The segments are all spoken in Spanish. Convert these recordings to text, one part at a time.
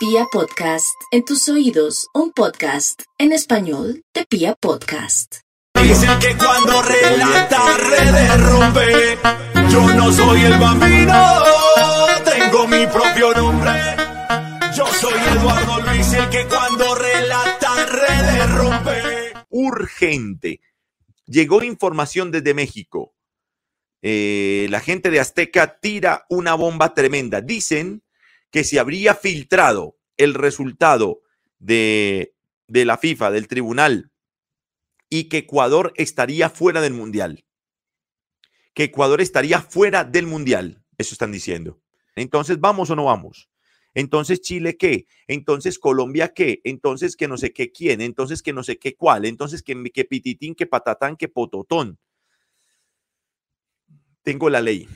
Pia Podcast, en tus oídos, un podcast en español de Pia Podcast. Dicen que cuando relata rompe, yo no soy el bambino, tengo mi propio nombre. Yo soy Eduardo Luis, el que cuando relata rompe. Urgente. Llegó información desde México. Eh, la gente de Azteca tira una bomba tremenda. Dicen que se habría filtrado el resultado de, de la FIFA, del tribunal, y que Ecuador estaría fuera del Mundial. Que Ecuador estaría fuera del Mundial. Eso están diciendo. Entonces, ¿vamos o no vamos? Entonces, Chile, ¿qué? Entonces, Colombia, ¿qué? Entonces, que no sé qué quién. Entonces, que no sé qué cuál. Entonces, que, que pititín, que patatán, que pototón. Tengo la ley.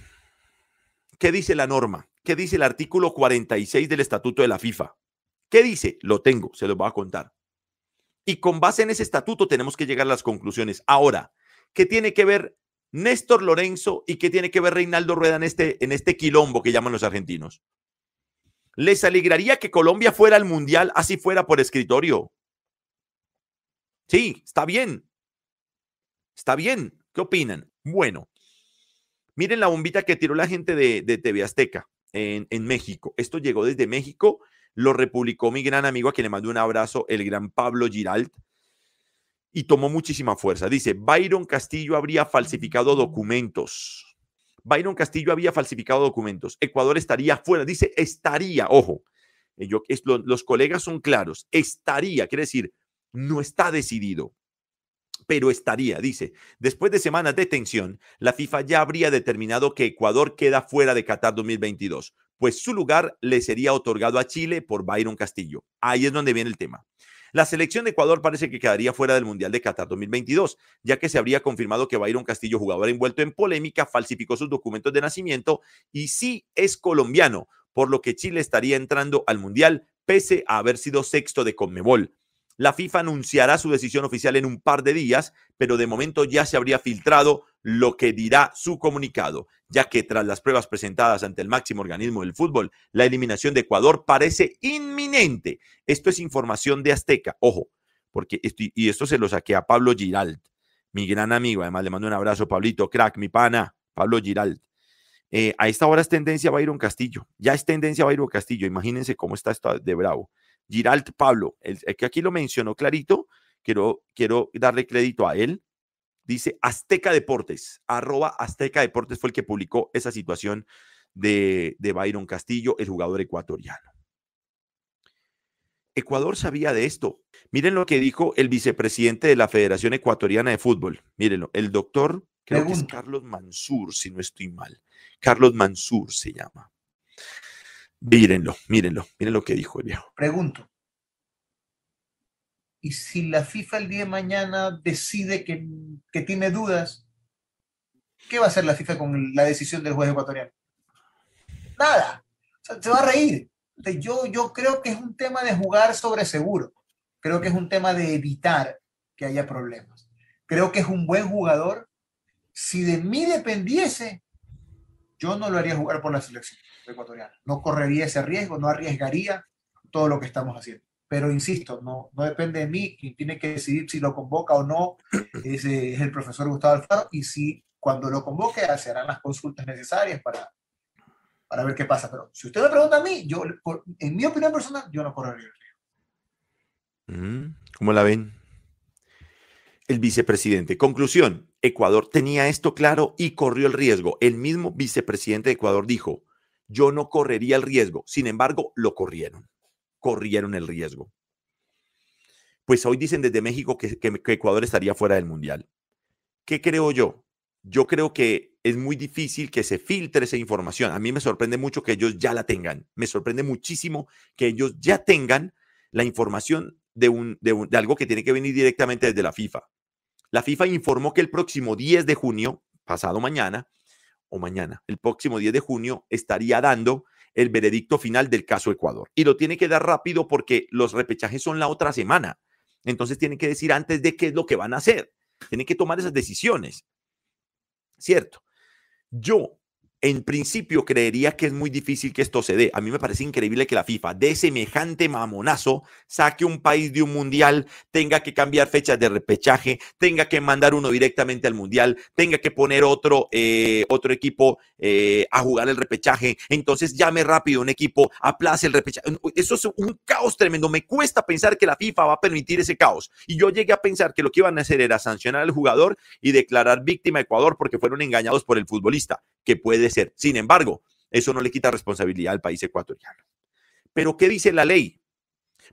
¿Qué dice la norma? ¿Qué dice el artículo 46 del Estatuto de la FIFA? ¿Qué dice? Lo tengo, se lo voy a contar. Y con base en ese estatuto tenemos que llegar a las conclusiones. Ahora, ¿qué tiene que ver Néstor Lorenzo y qué tiene que ver Reinaldo Rueda en este, en este quilombo que llaman los argentinos? ¿Les alegraría que Colombia fuera al Mundial así fuera por escritorio? Sí, está bien. Está bien. ¿Qué opinan? Bueno, miren la bombita que tiró la gente de, de TV Azteca en, México. Esto llegó desde México, lo republicó mi gran amigo a quien le mando un abrazo, el gran Pablo Giralt, y tomó muchísima fuerza. Dice, Byron Castillo habría falsificado documentos. Byron Castillo había falsificado documentos. Ecuador estaría fuera. Dice, estaría, ojo, eh, yo, los colegas son claros, estaría, quiere decir, no está decidido pero estaría, dice, después de semanas de tensión, la FIFA ya habría determinado que Ecuador queda fuera de Qatar 2022, pues su lugar le sería otorgado a Chile por Byron Castillo. Ahí es donde viene el tema. La selección de Ecuador parece que quedaría fuera del Mundial de Qatar 2022, ya que se habría confirmado que Byron Castillo, jugador envuelto en polémica, falsificó sus documentos de nacimiento y sí es colombiano, por lo que Chile estaría entrando al Mundial pese a haber sido sexto de Conmebol. La FIFA anunciará su decisión oficial en un par de días, pero de momento ya se habría filtrado lo que dirá su comunicado, ya que tras las pruebas presentadas ante el máximo organismo del fútbol, la eliminación de Ecuador parece inminente. Esto es información de Azteca, ojo, porque y esto se lo saqué a Pablo Giralt, mi gran amigo, además le mando un abrazo, Pablito, crack, mi pana, Pablo Giralt. Eh, a esta hora es tendencia Byron Castillo, ya es tendencia Byron Castillo, imagínense cómo está esto de bravo. Giralt Pablo, el, que aquí lo mencionó clarito, quiero, quiero darle crédito a él. Dice Azteca Deportes, arroba Azteca Deportes fue el que publicó esa situación de, de Byron Castillo, el jugador ecuatoriano. Ecuador sabía de esto. Miren lo que dijo el vicepresidente de la Federación Ecuatoriana de Fútbol. Mírenlo, el doctor, creo que es Carlos Mansur, si no estoy mal. Carlos Mansur se llama. Mírenlo, mírenlo, miren lo que dijo el viejo. Pregunto. ¿Y si la FIFA el día de mañana decide que, tiene dudas, qué va a hacer la FIFA con la decisión del juez ecuatoriano? Nada. se va a reír. Yo, yo creo que es un tema de jugar sobre seguro. Creo que es un tema de evitar que haya problemas. Creo que es un buen jugador. Si de mí dependiese, yo no lo haría jugar por la selección ecuatoriana. No correría ese riesgo, no arriesgaría todo lo que estamos haciendo. Pero insisto, no, no depende de mí, quien tiene que decidir si lo convoca o no es, es el profesor Gustavo Alfaro y si cuando lo convoque se harán las consultas necesarias para, para ver qué pasa. Pero si usted me pregunta a mí, yo, en mi opinión personal, yo no correría el riesgo. Mm, ¿Cómo la ven? El vicepresidente. Conclusión, Ecuador tenía esto claro y corrió el riesgo. El mismo vicepresidente de Ecuador dijo, yo no correría el riesgo. Sin embargo, lo corrieron. Corrieron el riesgo. Pues hoy dicen desde México que, Ecuador estaría fuera del Mundial. ¿Qué creo yo? Yo creo que es muy difícil que se filtre esa información. A mí me sorprende mucho que ellos ya la tengan. Me sorprende muchísimo que ellos ya tengan la información de, un, de, de algo que tiene que venir directamente desde la FIFA. La FIFA informó que el próximo 10 de junio, pasado mañana, o mañana, el próximo 10 de junio, estaría dando el veredicto final del caso Ecuador. Y lo tiene que dar rápido porque los repechajes son la otra semana. Entonces tienen que decir antes de qué es lo que van a hacer. Tienen que tomar esas decisiones. ¿Cierto? Yo en principio creería que es muy difícil que esto se dé. A mí me parece increíble que la FIFA de semejante mamonazo saque un país de un mundial, tenga que cambiar fechas de repechaje, tenga que mandar uno directamente al mundial, tenga que poner otro, eh, otro equipo eh, a jugar el repechaje. Entonces llame rápido un equipo, aplace el repechaje. Eso es un caos tremendo. Me cuesta pensar que la FIFA va a permitir ese caos. Y yo llegué a pensar que lo que iban a hacer era sancionar al jugador y declarar víctima a Ecuador porque fueron engañados por el futbolista, que puede Sin embargo, eso no le quita responsabilidad al país ecuatoriano. Pero ¿qué dice la ley?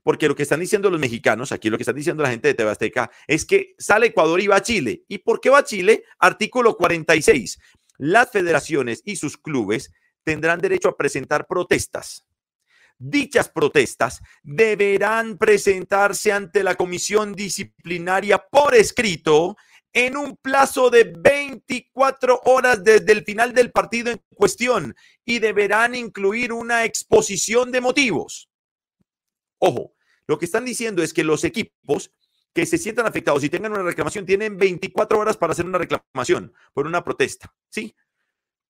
Porque lo que están diciendo los mexicanos, aquí lo que están diciendo la gente de Tebasteca, es que sale Ecuador y va a Chile. ¿Y por qué va a Chile? Artículo 46. Las federaciones y sus clubes tendrán derecho a presentar protestas. Dichas protestas deberán presentarse ante la comisión disciplinaria por escrito en un plazo de 24 horas desde el final del partido en cuestión y deberán incluir una exposición de motivos. Ojo, lo que están diciendo es que los equipos que se sientan afectados y tengan una reclamación tienen 24 horas para hacer una reclamación por una protesta, ¿sí?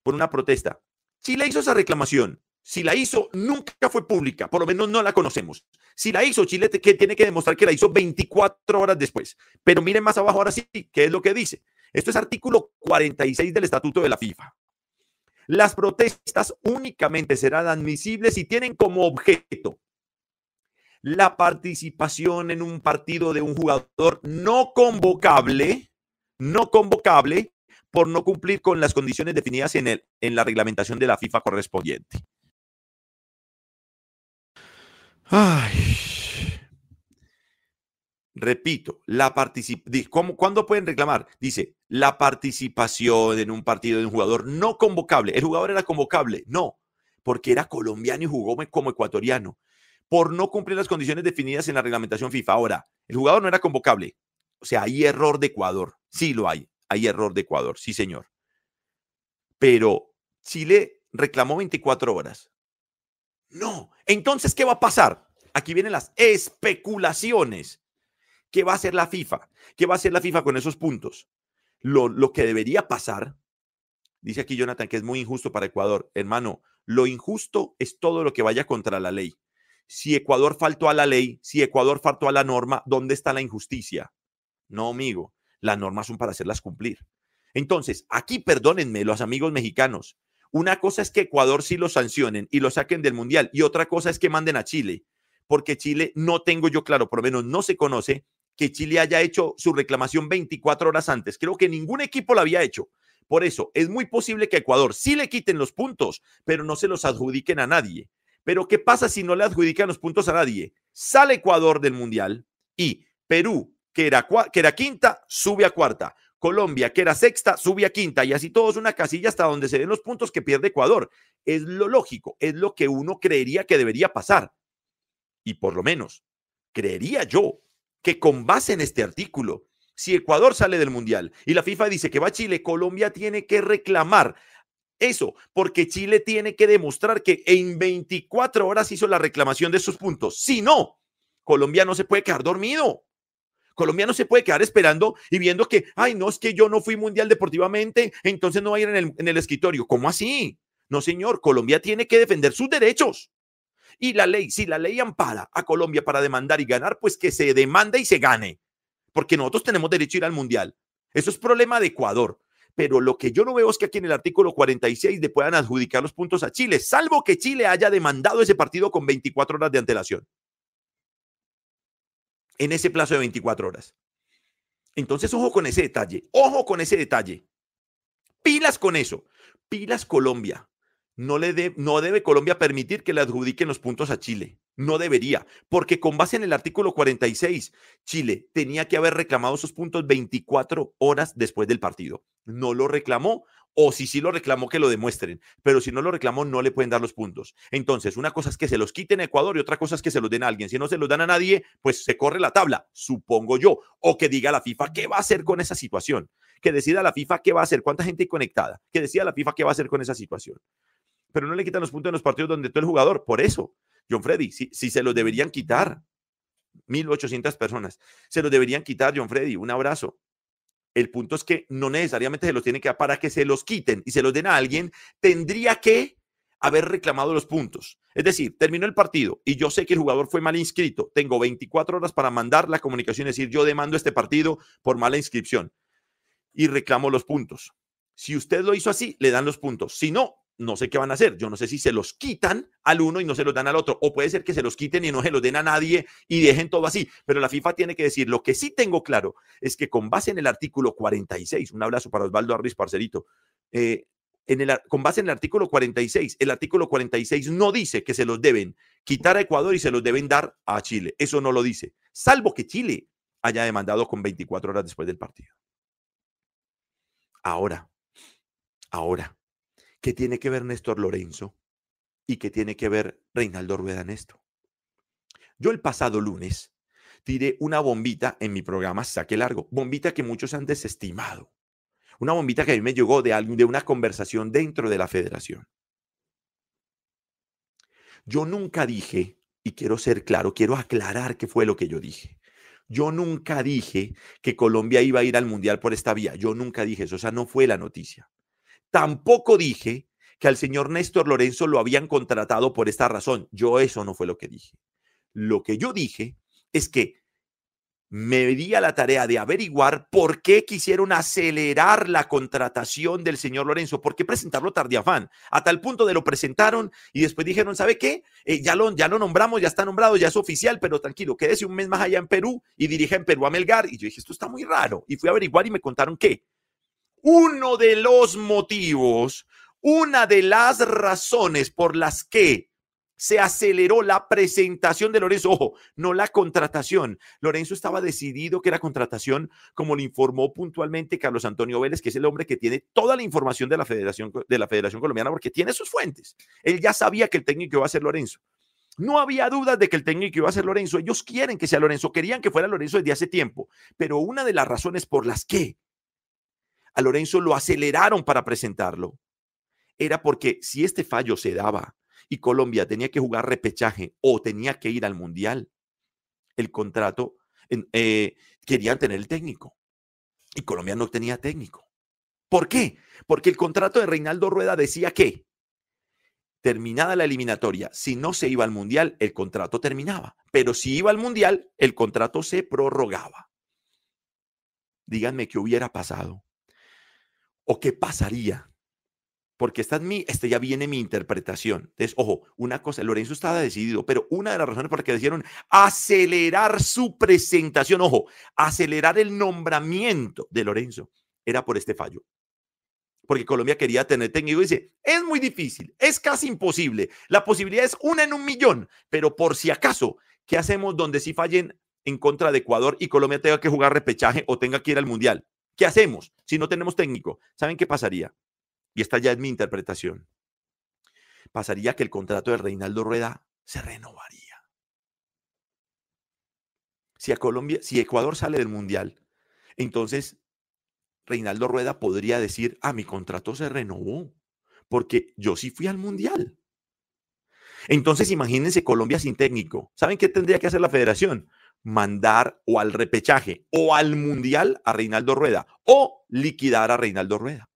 Por una protesta. Si le hizo esa reclamación si la hizo, nunca fue pública, por lo menos no la conocemos. Si la hizo, Chile que tiene que demostrar que la hizo 24 horas después. Pero miren más abajo ahora sí, ¿qué es lo que dice? Esto es artículo 46 del Estatuto de la FIFA. Las protestas únicamente serán admisibles si tienen como objeto la participación en un partido de un jugador no convocable, no convocable por no cumplir con las condiciones definidas en, el, en la reglamentación de la FIFA correspondiente. Ay. Repito, la participación. ¿Cuándo pueden reclamar? Dice, la participación en un partido de un jugador no convocable. ¿El jugador era convocable? No, porque era colombiano y jugó como ecuatoriano. Por no cumplir las condiciones definidas en la reglamentación FIFA. Ahora, el jugador no era convocable. O sea, hay error de Ecuador. Sí lo hay. Hay error de Ecuador. Sí, señor. Pero Chile reclamó 24 horas. No. Entonces, ¿qué va a pasar? Aquí vienen las especulaciones. ¿Qué va a hacer la FIFA? ¿Qué va a hacer la FIFA con esos puntos? Lo, lo que debería pasar, dice aquí Jonathan, que es muy injusto para Ecuador. Hermano, lo injusto es todo lo que vaya contra la ley. Si Ecuador faltó a la ley, si Ecuador faltó a la norma, ¿dónde está la injusticia? No, amigo, las normas son para hacerlas cumplir. Entonces, aquí perdónenme los amigos mexicanos, una cosa es que Ecuador sí lo sancionen y lo saquen del Mundial y otra cosa es que manden a Chile, porque Chile no tengo yo claro, por lo menos no se conoce que Chile haya hecho su reclamación 24 horas antes. Creo que ningún equipo lo había hecho. Por eso, es muy posible que Ecuador sí le quiten los puntos, pero no se los adjudiquen a nadie. Pero ¿qué pasa si no le adjudican los puntos a nadie? Sale Ecuador del Mundial y Perú, que era, que era quinta, sube a cuarta. Colombia, que era sexta, sube a quinta y así todos una casilla hasta donde se den los puntos que pierde Ecuador. Es lo lógico, es lo que uno creería que debería pasar. Y por lo menos, creería yo que con base en este artículo, si Ecuador sale del Mundial y la FIFA dice que va a Chile, Colombia tiene que reclamar eso, porque Chile tiene que demostrar que en 24 horas hizo la reclamación de esos puntos. Si no, Colombia no se puede quedar dormido. Colombia no se puede quedar esperando y viendo que, ay, no, es que yo no fui mundial deportivamente, entonces no va a ir en el, escritorio. ¿Cómo así? No, señor, Colombia tiene que defender sus derechos. Y la ley, si la ley ampara a Colombia para demandar y ganar, pues que se demande y se gane. Porque nosotros tenemos derecho a ir al mundial. Eso es problema de Ecuador. Pero lo que yo no veo es que aquí en el artículo 46 le puedan adjudicar los puntos a Chile, salvo que Chile haya demandado ese partido con 24 horas de antelación en ese plazo de 24 horas. Entonces, ojo con ese detalle, ojo con ese detalle. Pilas con eso. Pilas Colombia. No, le no debe Colombia permitir que le adjudiquen los puntos a Chile. No debería, porque con base en el artículo 46, Chile tenía que haber reclamado esos puntos 24 horas después del partido. No lo reclamó, o si sí lo reclamó, que lo demuestren. Pero si no lo reclamó, no le pueden dar los puntos. Entonces, una cosa es que se los quiten a Ecuador y otra cosa es que se los den a alguien. Si no se los dan a nadie, pues se corre la tabla, supongo yo. O que diga la FIFA qué va a hacer con esa situación. Que decida la FIFA qué va a hacer, cuánta gente hay conectada. Que decida la FIFA qué va a hacer con esa situación. Pero no le quitan los puntos en los partidos donde todo el jugador. Por eso, John Freddy, si, si se los deberían quitar, 1.800 personas, se los deberían quitar, John Freddy. Un abrazo. El punto es que no necesariamente se los tiene que dar para que se los quiten y se los den a alguien, tendría que haber reclamado los puntos. Es decir, terminó el partido y yo sé que el jugador fue mal inscrito. Tengo 24 horas para mandar la comunicación, es decir, yo demando este partido por mala inscripción y reclamo los puntos. Si usted lo hizo así, le dan los puntos. Si no, no sé qué van a hacer. Yo no sé si se los quitan al uno y no se los dan al otro. O puede ser que se los quiten y no se los den a nadie y dejen todo así. Pero la FIFA tiene que decir, lo que sí tengo claro es que con base en el artículo 46, un abrazo para Osvaldo Arris, parcerito, eh, con base en el artículo 46, el artículo 46 no dice que se los deben quitar a Ecuador y se los deben dar a Chile. Eso no lo dice, salvo que Chile haya demandado con 24 horas después del partido. Ahora, ahora, ¿qué tiene que ver Néstor Lorenzo y qué tiene que ver Reinaldo Rueda en esto? Yo el pasado lunes tiré una bombita en mi programa Saque Largo, bombita que muchos han desestimado una bombita que a mí me llegó de, de una conversación dentro de la federación. Yo nunca dije, y quiero ser claro, quiero aclarar qué fue lo que yo dije. Yo nunca dije que Colombia iba a ir al Mundial por esta vía. Yo nunca dije eso. O sea, no fue la noticia. Tampoco dije que al señor Néstor Lorenzo lo habían contratado por esta razón. Yo eso no fue lo que dije. Lo que yo dije es que me di a la tarea de averiguar por qué quisieron acelerar la contratación del señor Lorenzo, por qué presentarlo tardiafán, a tal punto de lo presentaron y después dijeron, ¿sabe qué? Eh, ya, lo, ya lo nombramos, ya está nombrado, ya es oficial, pero tranquilo, quédese un mes más allá en Perú y dirige en Perú a Melgar. Y yo dije, esto está muy raro. Y fui a averiguar y me contaron que uno de los motivos, una de las razones por las que se aceleró la presentación de Lorenzo. Ojo, no la contratación. Lorenzo estaba decidido que era contratación, como le informó puntualmente Carlos Antonio Vélez, que es el hombre que tiene toda la información de la Federación, de la Federación Colombiana, porque tiene sus fuentes. Él ya sabía que el técnico iba a ser Lorenzo. No había dudas de que el técnico iba a ser Lorenzo. Ellos quieren que sea Lorenzo, querían que fuera Lorenzo desde hace tiempo. Pero una de las razones por las que a Lorenzo lo aceleraron para presentarlo era porque si este fallo se daba y Colombia tenía que jugar repechaje o tenía que ir al Mundial, el contrato, eh, querían tener el técnico. Y Colombia no tenía técnico. ¿Por qué? Porque el contrato de Reinaldo Rueda decía que, terminada la eliminatoria, si no se iba al Mundial, el contrato terminaba. Pero si iba al Mundial, el contrato se prorrogaba. Díganme qué hubiera pasado o qué pasaría porque esta, es mi, este ya viene mi interpretación. Entonces, ojo, una cosa, Lorenzo estaba decidido, pero una de las razones por las que decidieron acelerar su presentación, ojo, acelerar el nombramiento de Lorenzo, era por este fallo. Porque Colombia quería tener técnico y dice, es muy difícil, es casi imposible. La posibilidad es una en un millón, pero por si acaso, ¿qué hacemos donde si fallen en contra de Ecuador y Colombia tenga que jugar repechaje o tenga que ir al Mundial? ¿Qué hacemos si no tenemos técnico? ¿Saben qué pasaría? y esta ya es mi interpretación, pasaría que el contrato de Reinaldo Rueda se renovaría. Si a Colombia, si Ecuador sale del Mundial, entonces Reinaldo Rueda podría decir, ah, mi contrato se renovó, porque yo sí fui al Mundial. Entonces, imagínense Colombia sin técnico. ¿Saben qué tendría que hacer la federación? Mandar o al repechaje o al Mundial a Reinaldo Rueda o liquidar a Reinaldo Rueda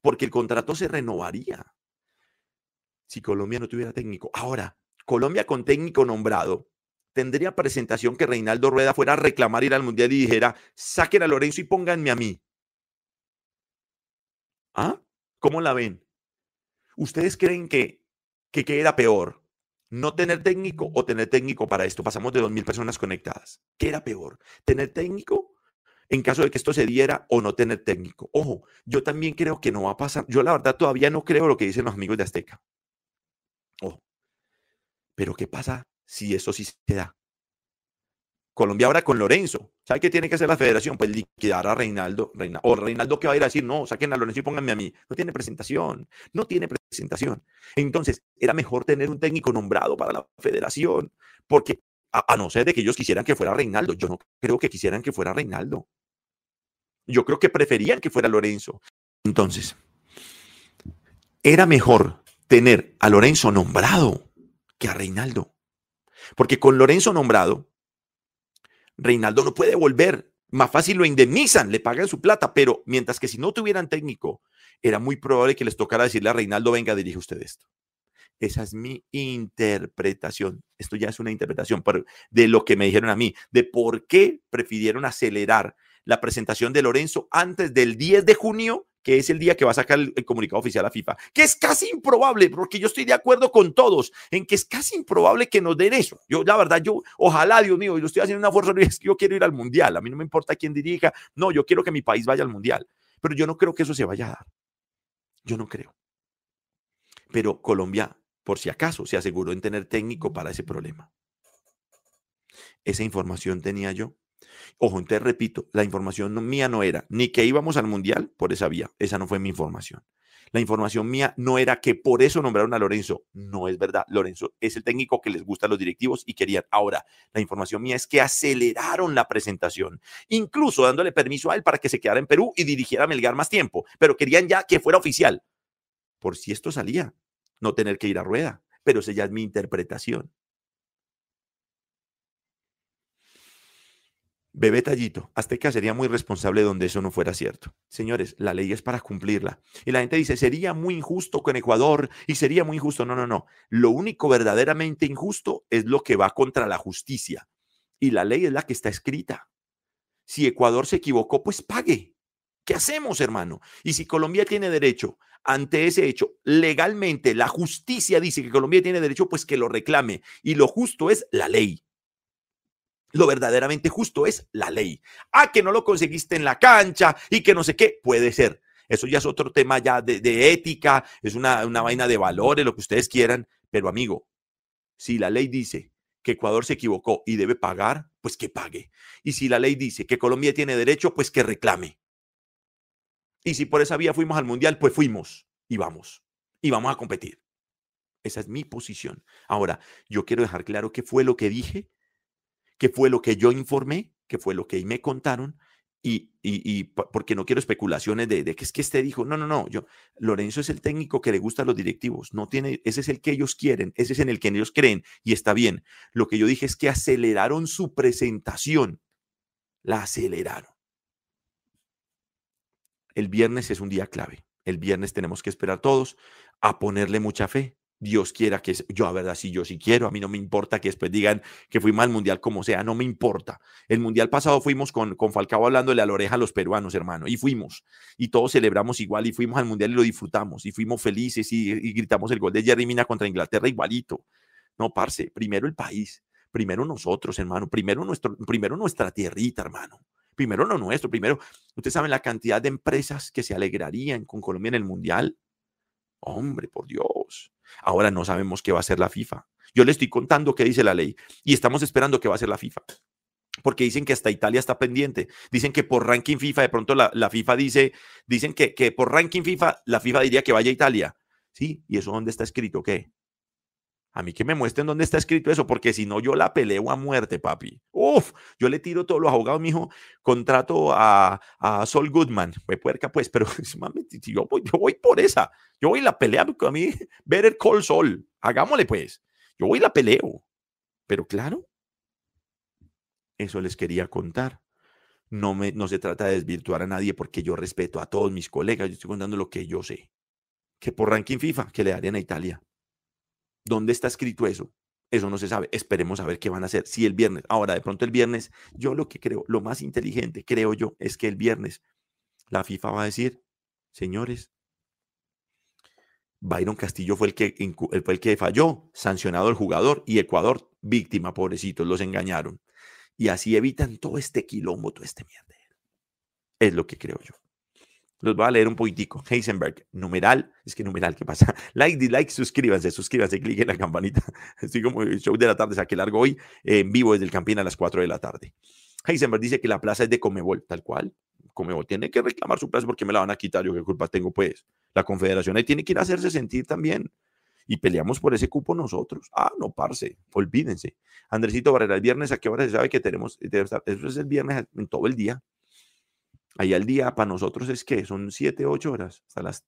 porque el contrato se renovaría si Colombia no tuviera técnico. Ahora, Colombia con técnico nombrado tendría presentación que Reinaldo Rueda fuera a reclamar ir al Mundial y dijera, saquen a Lorenzo y pónganme a mí. ¿Ah? ¿Cómo la ven? ¿Ustedes creen que, que qué era peor? ¿No tener técnico o tener técnico para esto? Pasamos de 2.000 personas conectadas. ¿Qué era peor? ¿Tener técnico en caso de que esto se diera o no tener técnico. Ojo, yo también creo que no va a pasar. Yo la verdad todavía no creo lo que dicen los amigos de Azteca. Ojo. Pero ¿qué pasa si eso sí se da? Colombia ahora con Lorenzo. ¿Sabe qué tiene que hacer la federación? Pues liquidar a Reinaldo. o Reinaldo que va a ir a decir, no, saquen a Lorenzo y pónganme a mí. No tiene presentación. No tiene presentación. Entonces, era mejor tener un técnico nombrado para la federación. Porque a, no ser de que ellos quisieran que fuera Reinaldo. Yo no creo que quisieran que fuera Reinaldo. Yo creo que preferían que fuera Lorenzo. Entonces, era mejor tener a Lorenzo nombrado que a Reinaldo. Porque con Lorenzo nombrado, Reinaldo no puede volver Más fácil lo indemnizan, le pagan su plata, pero mientras que si no tuvieran técnico, era muy probable que les tocara decirle a Reinaldo, venga, dirige usted esto. Esa es mi interpretación. Esto ya es una interpretación de lo que me dijeron a mí, de por qué prefirieron acelerar la presentación de Lorenzo antes del 10 de junio, que es el día que va a sacar el, comunicado oficial a FIFA, que es casi improbable, porque yo estoy de acuerdo con todos en que es casi improbable que nos den eso. Yo, la verdad, yo, ojalá, Dios mío, yo estoy haciendo una fuerza, es que yo quiero ir al Mundial, a mí no me importa quién dirija, no, yo quiero que mi país vaya al Mundial, pero yo no creo que eso se vaya a dar. Yo no creo. Pero Colombia por si acaso se aseguró en tener técnico para ese problema. Esa información tenía yo. Ojo, entonces repito, la información mía no era ni que íbamos al mundial por esa vía, esa no fue mi información. La información mía no era que por eso nombraron a Lorenzo. No es verdad. Lorenzo es el técnico que les gusta a los directivos y querían. Ahora, la información mía es que aceleraron la presentación, incluso dándole permiso a él para que se quedara en Perú y dirigiera a Melgar más tiempo, pero querían ya que fuera oficial. Por si esto salía, no tener que ir a rueda, pero esa ya es mi interpretación. Bebé Tallito, Azteca sería muy responsable donde eso no fuera cierto. Señores, la ley es para cumplirla. Y la gente dice, sería muy injusto con Ecuador y sería muy injusto. No, no, no. Lo único verdaderamente injusto es lo que va contra la justicia. Y la ley es la que está escrita. Si Ecuador se equivocó, pues pague. ¿Qué hacemos, hermano? Y si Colombia tiene derecho ante ese hecho, legalmente la justicia dice que Colombia tiene derecho, pues que lo reclame. Y lo justo es la ley. Lo verdaderamente justo es la ley. Ah, que no lo conseguiste en la cancha y que no sé qué, puede ser. Eso ya es otro tema ya de, ética, es una, una vaina de valores, lo que ustedes quieran. Pero amigo, si la ley dice que Ecuador se equivocó y debe pagar, pues que pague. Y si la ley dice que Colombia tiene derecho, pues que reclame. Y si por esa vía fuimos al mundial, pues fuimos y vamos. Y vamos a competir. Esa es mi posición. Ahora, yo quiero dejar claro qué fue lo que dije, qué fue lo que yo informé, qué fue lo que me contaron. Y, y, porque no quiero especulaciones de, de, que es que este dijo, no, no, no, yo, Lorenzo es el técnico que le gusta a los directivos, no tiene, ese es el que ellos quieren, ese es en el que ellos creen y está bien. Lo que yo dije es que aceleraron su presentación, la aceleraron el viernes es un día clave. El viernes tenemos que esperar todos a ponerle mucha fe. Dios quiera que yo, a verdad, sí, yo sí quiero, a mí no me importa que después digan que fuimos al mundial como sea, no me importa. El mundial pasado fuimos con, con Falcao hablándole a la oreja a los peruanos, hermano, y fuimos, y todos celebramos igual, y fuimos al mundial y lo disfrutamos, y fuimos felices, y, y gritamos el gol de Jerry Mina contra Inglaterra igualito. No, parce, primero el país, primero nosotros, hermano, primero, nuestro, primero nuestra tierrita, hermano primero lo nuestro, primero, ustedes saben la cantidad de empresas que se alegrarían con Colombia en el Mundial. Hombre, por Dios. Ahora no sabemos qué va a hacer la FIFA. Yo le estoy contando qué dice la ley y estamos esperando qué va a hacer la FIFA. Porque dicen que hasta Italia está pendiente. Dicen que por ranking FIFA, de pronto la, la FIFA dice, dicen que, que por ranking FIFA, la FIFA diría que vaya a Italia. Sí, ¿y eso dónde está escrito? ¿Qué? A mí que me muestren dónde está escrito eso, porque si no, yo la peleo a muerte, papi. Uf, yo le tiro todos los abogados, mijo, contrato a, a Sol Goodman, pues puerca, pues, pero yo voy, yo voy por esa. Yo voy la pelea, porque a mí, Better Call Sol, hagámosle pues. Yo voy la peleo. Pero claro, eso les quería contar. No, me, no se trata de desvirtuar a nadie porque yo respeto a todos mis colegas. Yo estoy contando lo que yo sé. Que por ranking FIFA, que le darían a Italia. ¿Dónde está escrito eso? Eso no se sabe. Esperemos a ver qué van a hacer. Si el viernes, ahora de pronto el viernes, yo lo que creo, lo más inteligente, creo yo, es que el viernes la FIFA va a decir, señores, Byron Castillo fue el que, fue el que falló, sancionado el jugador y Ecuador, víctima, pobrecitos, los engañaron. Y así evitan todo este quilombo, todo este mierda. Es lo que creo yo. Los voy a leer un poquitico. Heisenberg, numeral, es que numeral, ¿qué pasa? Like, dislike, suscríbanse, suscríbanse, cliquen la campanita. Estoy como el show de la tarde, saqué largo hoy, en vivo desde el Campín a las 4 de la tarde. Heisenberg dice que la plaza es de Comebol, tal cual. Comebol tiene que reclamar su plaza porque me la van a quitar. Yo qué culpa tengo, pues. La confederación ahí tiene que ir a hacerse sentir también. Y peleamos por ese cupo nosotros. Ah, no, parce, olvídense. Andresito Barrera, el viernes, ¿a qué hora se sabe que tenemos? Eso es el viernes en todo el día. Ahí al día para nosotros es que son 7, 8 horas, hasta las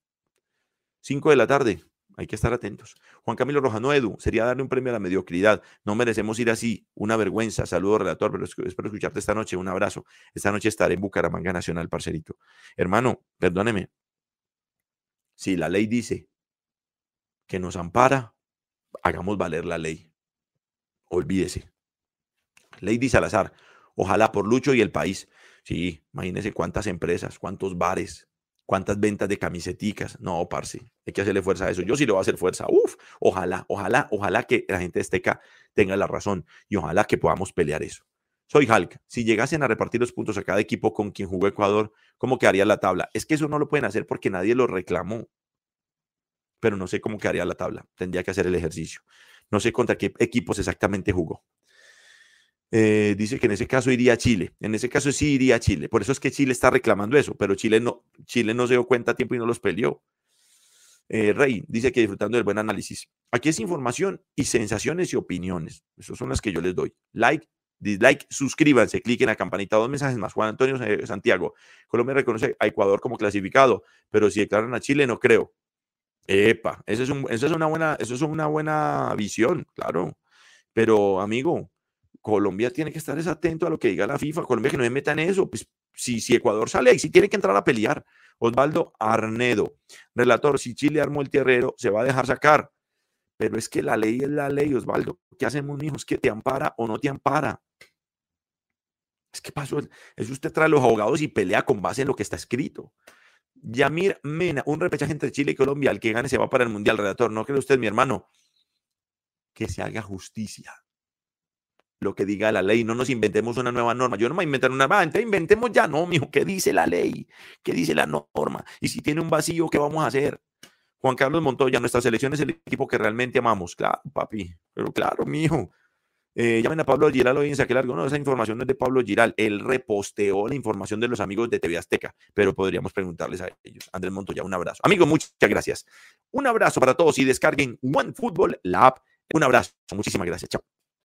5 de la tarde. hay que estar atentos. Juan Camilo Rojano Edu, sería darle un premio a la mediocridad. No merecemos ir así. Una vergüenza. Saludos, relator, pero espero escucharte esta noche. Un abrazo. Esta noche estaré en Bucaramanga Nacional, parcerito. Hermano, perdóneme. Si la ley dice que nos ampara, hagamos valer la ley. Olvídese. Lady Salazar, ojalá por Lucho y el país. Sí, imagínese cuántas empresas, cuántos bares, cuántas ventas de camiseticas. No, parce, hay que hacerle fuerza a eso. Yo sí le voy a hacer fuerza. Uf, ojalá, ojalá, ojalá que la gente de Esteca tenga la razón y ojalá que podamos pelear eso. Soy Hulk. Si llegasen a repartir los puntos a cada equipo con quien jugó Ecuador, ¿cómo quedaría la tabla? Es que eso no lo pueden hacer porque nadie lo reclamó. Pero no sé cómo quedaría la tabla. Tendría que hacer el ejercicio. No sé contra qué equipos exactamente jugó. Eh, dice que en ese caso iría a Chile. En ese caso sí iría a Chile. Por eso es que Chile está reclamando eso, pero Chile no, Chile no se dio cuenta a tiempo y no los peleó. Eh, Rey dice que disfrutando del buen análisis. Aquí es información y sensaciones y opiniones. Esas son las que yo les doy. Like, dislike, suscríbanse, cliquen la campanita. Dos mensajes más. Juan Antonio Santiago. Colombia reconoce a Ecuador como clasificado, pero si declaran a Chile, no creo. Epa, eso es, eso es, una, buena, eso es una buena visión, claro. Pero, amigo, Colombia tiene que estar atento a lo que diga la FIFA. Colombia que no se meta en eso. Pues si, si Ecuador sale ahí, sí tiene que entrar a pelear. Osvaldo Arnedo, relator, si Chile armó el tierrero, se va a dejar sacar. Pero es que la ley es la ley, Osvaldo. ¿Qué hacemos, hijos? ¿Que te ampara o no te ampara? Es que pasó, es usted trae los abogados y pelea con base en lo que está escrito. Yamir Mena, un repechaje entre Chile y Colombia, el que gane se va para el Mundial, redactor. ¿No cree usted, mi hermano? Que se haga justicia lo que diga la ley, no nos inventemos una nueva norma. Yo no me inventar una nueva, entonces inventemos ya, no, mijo, ¿qué dice la ley? ¿Qué dice la norma? Y si tiene un vacío, ¿qué vamos a hacer? Juan Carlos Montoya, nuestra selección es el equipo que realmente amamos. Claro, papi, pero claro, mijo. Eh, llamen a Pablo Giral hoy en Saque Largo. No, esa información no es de Pablo Giral. Él reposteó la información de los amigos de TV Azteca, pero podríamos preguntarles a ellos. Andrés Montoya, un abrazo. Amigo, muchas gracias. Un abrazo para todos y descarguen One Football, la app. Un abrazo. Muchísimas gracias. Chao.